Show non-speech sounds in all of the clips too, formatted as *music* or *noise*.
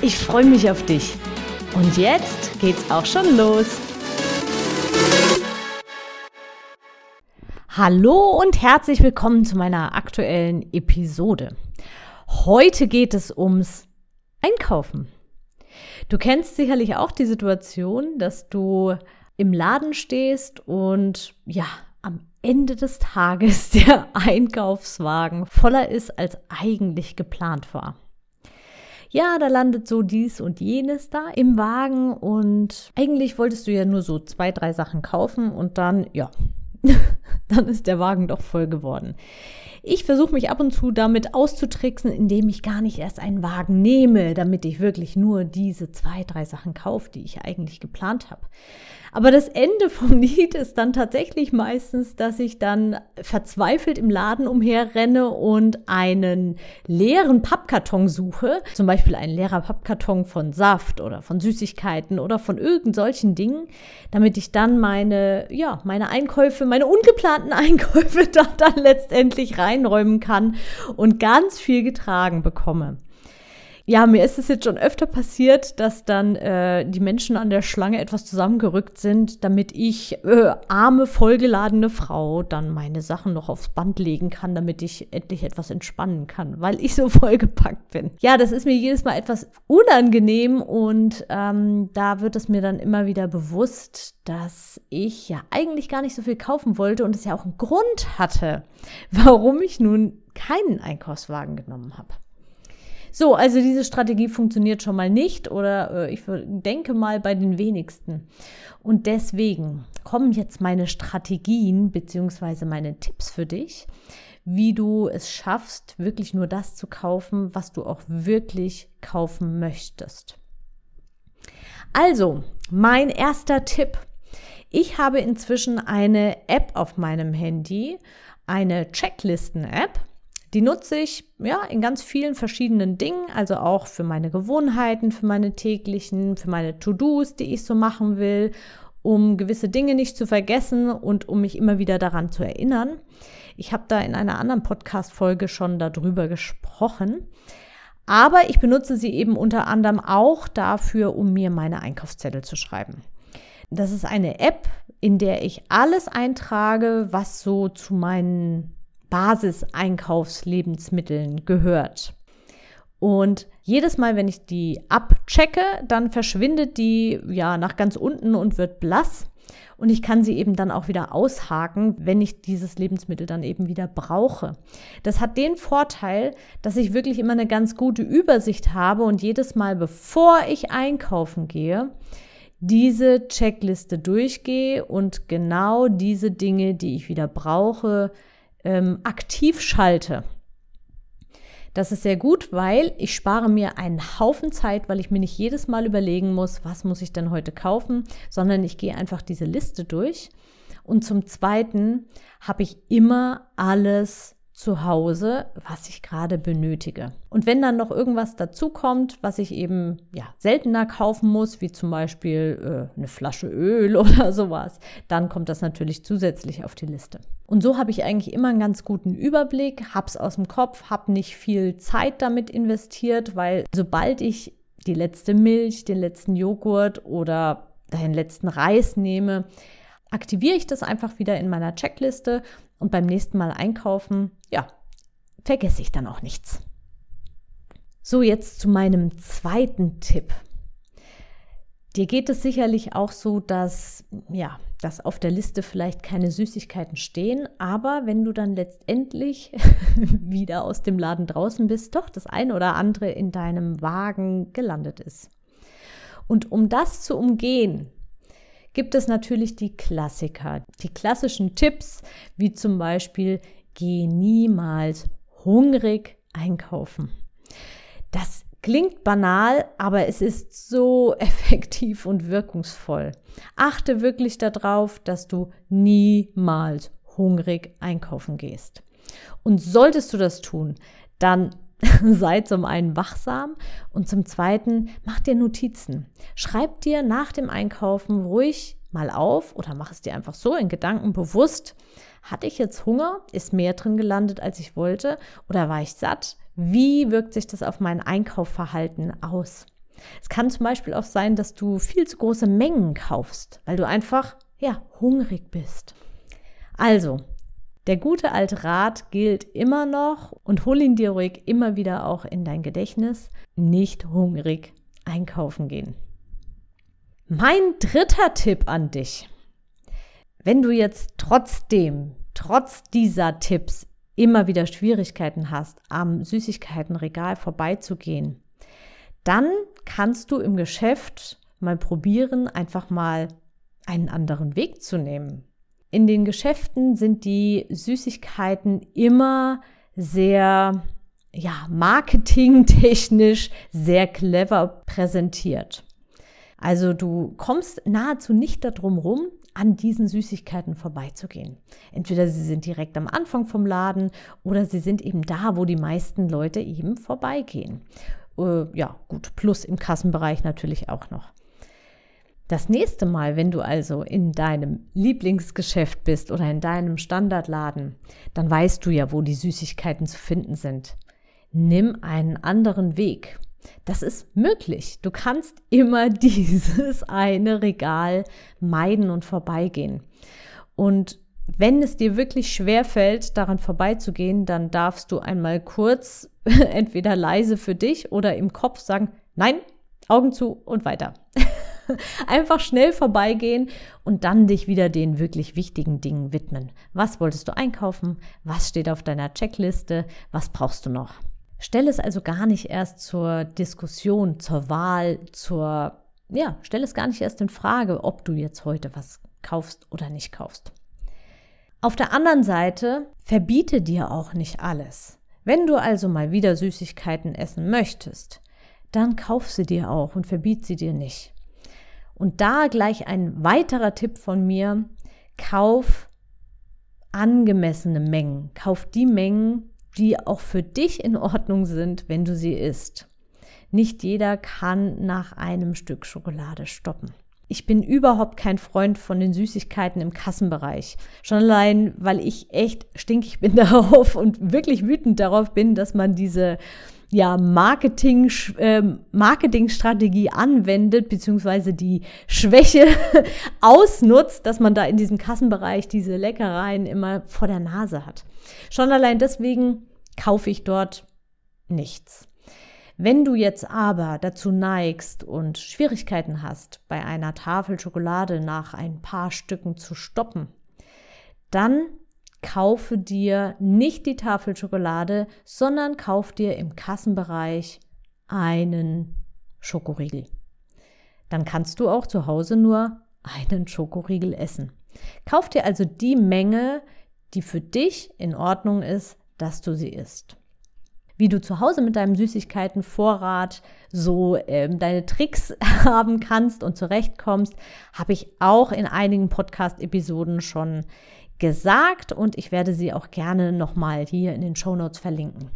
Ich freue mich auf dich. Und jetzt geht's auch schon los. Hallo und herzlich willkommen zu meiner aktuellen Episode. Heute geht es ums Einkaufen. Du kennst sicherlich auch die Situation, dass du im Laden stehst und ja, am Ende des Tages *laughs* der Einkaufswagen voller ist, als eigentlich geplant war. Ja, da landet so dies und jenes da im Wagen und eigentlich wolltest du ja nur so zwei, drei Sachen kaufen und dann, ja, *laughs* dann ist der Wagen doch voll geworden. Ich versuche mich ab und zu damit auszutricksen, indem ich gar nicht erst einen Wagen nehme, damit ich wirklich nur diese zwei, drei Sachen kaufe, die ich eigentlich geplant habe. Aber das Ende vom *laughs* Lied ist dann tatsächlich meistens, dass ich dann verzweifelt im Laden umherrenne und einen leeren Pappkarton suche. Zum Beispiel ein leerer Pappkarton von Saft oder von Süßigkeiten oder von irgend solchen Dingen, damit ich dann meine, ja, meine Einkäufe, meine ungeplanten *laughs* Einkäufe da dann letztendlich reinräumen kann und ganz viel getragen bekomme ja, mir ist es jetzt schon öfter passiert, dass dann äh, die Menschen an der Schlange etwas zusammengerückt sind, damit ich, äh, arme, vollgeladene Frau, dann meine Sachen noch aufs Band legen kann, damit ich endlich etwas entspannen kann, weil ich so *laughs* vollgepackt bin. Ja, das ist mir jedes Mal etwas unangenehm und ähm, da wird es mir dann immer wieder bewusst, dass ich ja eigentlich gar nicht so viel kaufen wollte und es ja auch einen Grund hatte, *laughs* warum ich nun keinen Einkaufswagen genommen habe. So, also diese Strategie funktioniert schon mal nicht oder äh, ich denke mal bei den wenigsten. Und deswegen kommen jetzt meine Strategien bzw. meine Tipps für dich, wie du es schaffst, wirklich nur das zu kaufen, was du auch wirklich kaufen möchtest. Also, mein erster Tipp. Ich habe inzwischen eine App auf meinem Handy, eine Checklisten-App. Die nutze ich ja in ganz vielen verschiedenen Dingen, also auch für meine Gewohnheiten, für meine täglichen, für meine To-Dos, die ich so machen will, um gewisse Dinge nicht zu vergessen und um mich immer wieder daran zu erinnern. Ich habe da in einer anderen Podcast-Folge schon darüber gesprochen. Aber ich benutze sie eben unter anderem auch dafür, um mir meine Einkaufszettel zu schreiben. Das ist eine App, in der ich alles eintrage, was so zu meinen Basiseinkaufslebensmitteln gehört. Und jedes Mal, wenn ich die abchecke, dann verschwindet die ja nach ganz unten und wird blass. Und ich kann sie eben dann auch wieder aushaken, wenn ich dieses Lebensmittel dann eben wieder brauche. Das hat den Vorteil, dass ich wirklich immer eine ganz gute Übersicht habe und jedes Mal, bevor ich einkaufen gehe, diese Checkliste durchgehe und genau diese Dinge, die ich wieder brauche, ähm, aktiv schalte. Das ist sehr gut, weil ich spare mir einen Haufen Zeit, weil ich mir nicht jedes Mal überlegen muss, was muss ich denn heute kaufen, sondern ich gehe einfach diese Liste durch. Und zum Zweiten habe ich immer alles zu Hause, was ich gerade benötige. Und wenn dann noch irgendwas dazu kommt, was ich eben ja, seltener kaufen muss, wie zum Beispiel äh, eine Flasche Öl *laughs* oder sowas, dann kommt das natürlich zusätzlich auf die Liste. Und so habe ich eigentlich immer einen ganz guten Überblick, habe es aus dem Kopf, habe nicht viel Zeit damit investiert, weil sobald ich die letzte Milch, den letzten Joghurt oder den letzten Reis nehme, aktiviere ich das einfach wieder in meiner Checkliste und beim nächsten Mal einkaufen, ja, vergesse ich dann auch nichts. So, jetzt zu meinem zweiten Tipp. Dir geht es sicherlich auch so, dass, ja, dass auf der Liste vielleicht keine Süßigkeiten stehen, aber wenn du dann letztendlich *laughs* wieder aus dem Laden draußen bist, doch das eine oder andere in deinem Wagen gelandet ist. Und um das zu umgehen, gibt es natürlich die Klassiker, die klassischen Tipps, wie zum Beispiel, geh niemals hungrig einkaufen. Das Klingt banal, aber es ist so *laughs* effektiv und wirkungsvoll. Achte wirklich darauf, dass du niemals hungrig einkaufen gehst. Und solltest du das tun, dann *laughs* sei zum einen wachsam und zum zweiten mach dir Notizen. Schreib dir nach dem Einkaufen ruhig mal auf oder mach es dir einfach so in Gedanken bewusst. Hatte ich jetzt Hunger? Ist mehr drin gelandet, als ich wollte? Oder war ich satt? Wie wirkt sich das auf mein Einkaufverhalten aus? Es kann zum Beispiel auch sein, dass du viel zu große Mengen kaufst, weil du einfach, ja, hungrig bist. Also, der gute alte Rat gilt immer noch und hol ihn dir ruhig immer wieder auch in dein Gedächtnis. Nicht hungrig einkaufen gehen. Mein dritter Tipp an dich. Wenn du jetzt trotzdem, trotz dieser Tipps immer wieder Schwierigkeiten hast, am Süßigkeitenregal vorbeizugehen, dann kannst du im Geschäft mal probieren, einfach mal einen anderen Weg zu nehmen. In den Geschäften sind die Süßigkeiten immer sehr, ja, marketingtechnisch sehr clever präsentiert. Also du kommst nahezu nicht darum rum, an diesen Süßigkeiten vorbeizugehen. Entweder sie sind direkt am Anfang vom Laden oder sie sind eben da, wo die meisten Leute eben vorbeigehen. Äh, ja, gut, plus im Kassenbereich natürlich auch noch. Das nächste Mal, wenn du also in deinem Lieblingsgeschäft bist oder in deinem Standardladen, dann weißt du ja, wo die Süßigkeiten zu finden sind. Nimm einen anderen Weg. Das ist möglich. Du kannst immer *laughs* dieses eine Regal meiden und vorbeigehen. Und wenn es dir wirklich schwer fällt, daran vorbeizugehen, dann darfst du einmal kurz *laughs* entweder leise für dich oder im Kopf sagen, nein, Augen zu und weiter. *laughs* *laughs* Einfach schnell vorbeigehen und dann dich wieder den wirklich wichtigen Dingen widmen. Was wolltest du einkaufen? Was steht auf deiner Checkliste? Was brauchst du noch? Stell es also gar nicht erst zur Diskussion, zur Wahl, zur, ja, stell es gar nicht erst in Frage, ob du jetzt heute was kaufst oder nicht kaufst. Auf der anderen Seite verbiete dir auch nicht alles. Wenn du also mal wieder Süßigkeiten essen möchtest, dann kauf sie dir auch und verbiet sie dir nicht. Und da gleich ein weiterer Tipp von mir, kauf angemessene Mengen. Kauf die Mengen, die auch für dich in Ordnung sind, wenn du sie isst. Nicht jeder kann nach einem Stück Schokolade stoppen. Ich bin überhaupt kein Freund von den Süßigkeiten im Kassenbereich. Schon allein, weil ich echt stinkig bin *laughs* darauf und wirklich wütend darauf bin, dass man diese ja, Marketing, äh, Marketingstrategie anwendet, beziehungsweise die Schwäche *laughs* ausnutzt, dass man da in diesem Kassenbereich diese Leckereien immer vor der Nase hat. Schon allein deswegen kaufe ich dort nichts. Wenn du jetzt aber dazu neigst und Schwierigkeiten hast, bei einer Tafel Schokolade nach ein paar Stücken zu stoppen, dann kaufe dir nicht die Tafel Schokolade, sondern kauf dir im Kassenbereich einen Schokoriegel. Dann kannst du auch zu Hause nur einen Schokoriegel essen. Kauf dir also die Menge, die für dich in Ordnung ist, dass du sie isst. Wie du zu Hause mit deinem Süßigkeitenvorrat so ähm, deine Tricks *laughs* haben kannst und zurechtkommst, habe ich auch in einigen Podcast-Episoden schon gesagt und ich werde sie auch gerne nochmal hier in den Show Notes verlinken.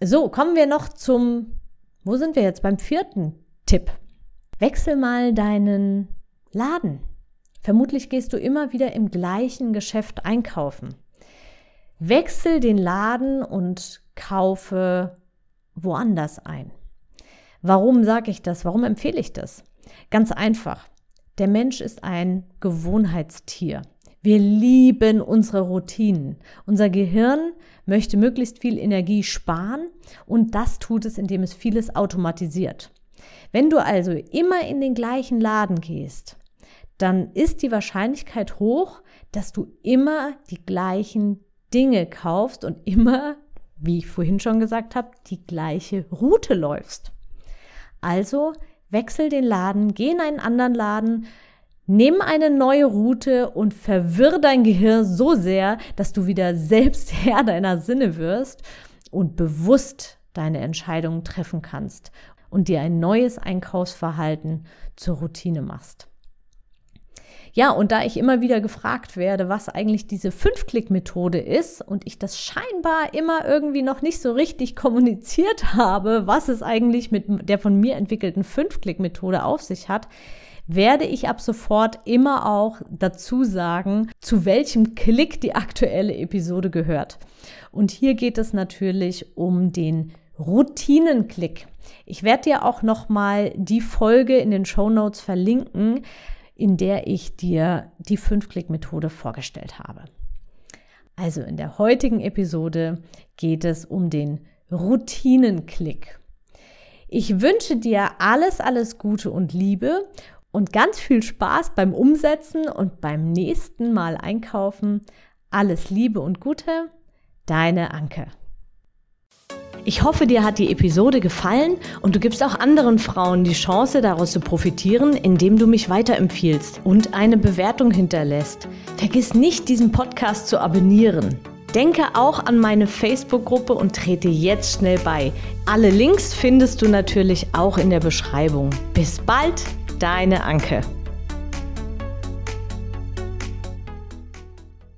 So, kommen wir noch zum, wo sind wir jetzt? Beim vierten Tipp. Wechsel mal deinen Laden. Vermutlich gehst du immer wieder im gleichen Geschäft einkaufen. Wechsel den Laden und kaufe woanders ein. Warum sage ich das? Warum empfehle ich das? Ganz einfach. Der Mensch ist ein Gewohnheitstier. Wir lieben unsere Routinen. Unser Gehirn möchte möglichst viel Energie sparen und das tut es, indem es vieles automatisiert. Wenn du also immer in den gleichen Laden gehst, dann ist die Wahrscheinlichkeit hoch, dass du immer die gleichen Dinge kaufst und immer, wie ich vorhin schon gesagt habe, die gleiche Route läufst. Also wechsel den Laden, geh in einen anderen Laden, nimm eine neue Route und verwirr dein Gehirn so sehr, dass du wieder selbst *laughs* Herr deiner Sinne wirst und bewusst deine Entscheidungen treffen kannst und dir ein neues Einkaufsverhalten zur Routine machst. Ja, und da ich immer wieder gefragt werde, was eigentlich diese Fünf-Klick-Methode ist und ich das scheinbar immer irgendwie noch nicht so richtig kommuniziert *laughs* habe, was es eigentlich mit der von mir entwickelten Fünf-Klick-Methode auf sich hat, werde ich ab sofort immer auch dazu sagen, zu welchem Klick die aktuelle Episode gehört. Und hier geht es natürlich um den Routinenklick. Ich werde dir auch noch mal die Folge in den Show Notes verlinken, in der ich dir die Fünf-Klick-Methode vorgestellt habe. Also in der heutigen Episode geht es um den Routinenklick. Ich wünsche dir alles, alles Gute und Liebe und ganz viel Spaß beim Umsetzen und beim nächsten Mal einkaufen. Alles Liebe und Gute, deine Anke. Ich hoffe, dir hat die Episode gefallen und du gibst auch anderen Frauen die Chance, daraus zu profitieren, indem du mich weiterempfiehlst und eine Bewertung hinterlässt. Vergiss nicht, diesen Podcast zu abonnieren. Denke auch an meine Facebook-Gruppe und trete jetzt schnell bei. Alle Links findest du natürlich auch in der Beschreibung. Bis bald, deine Anke.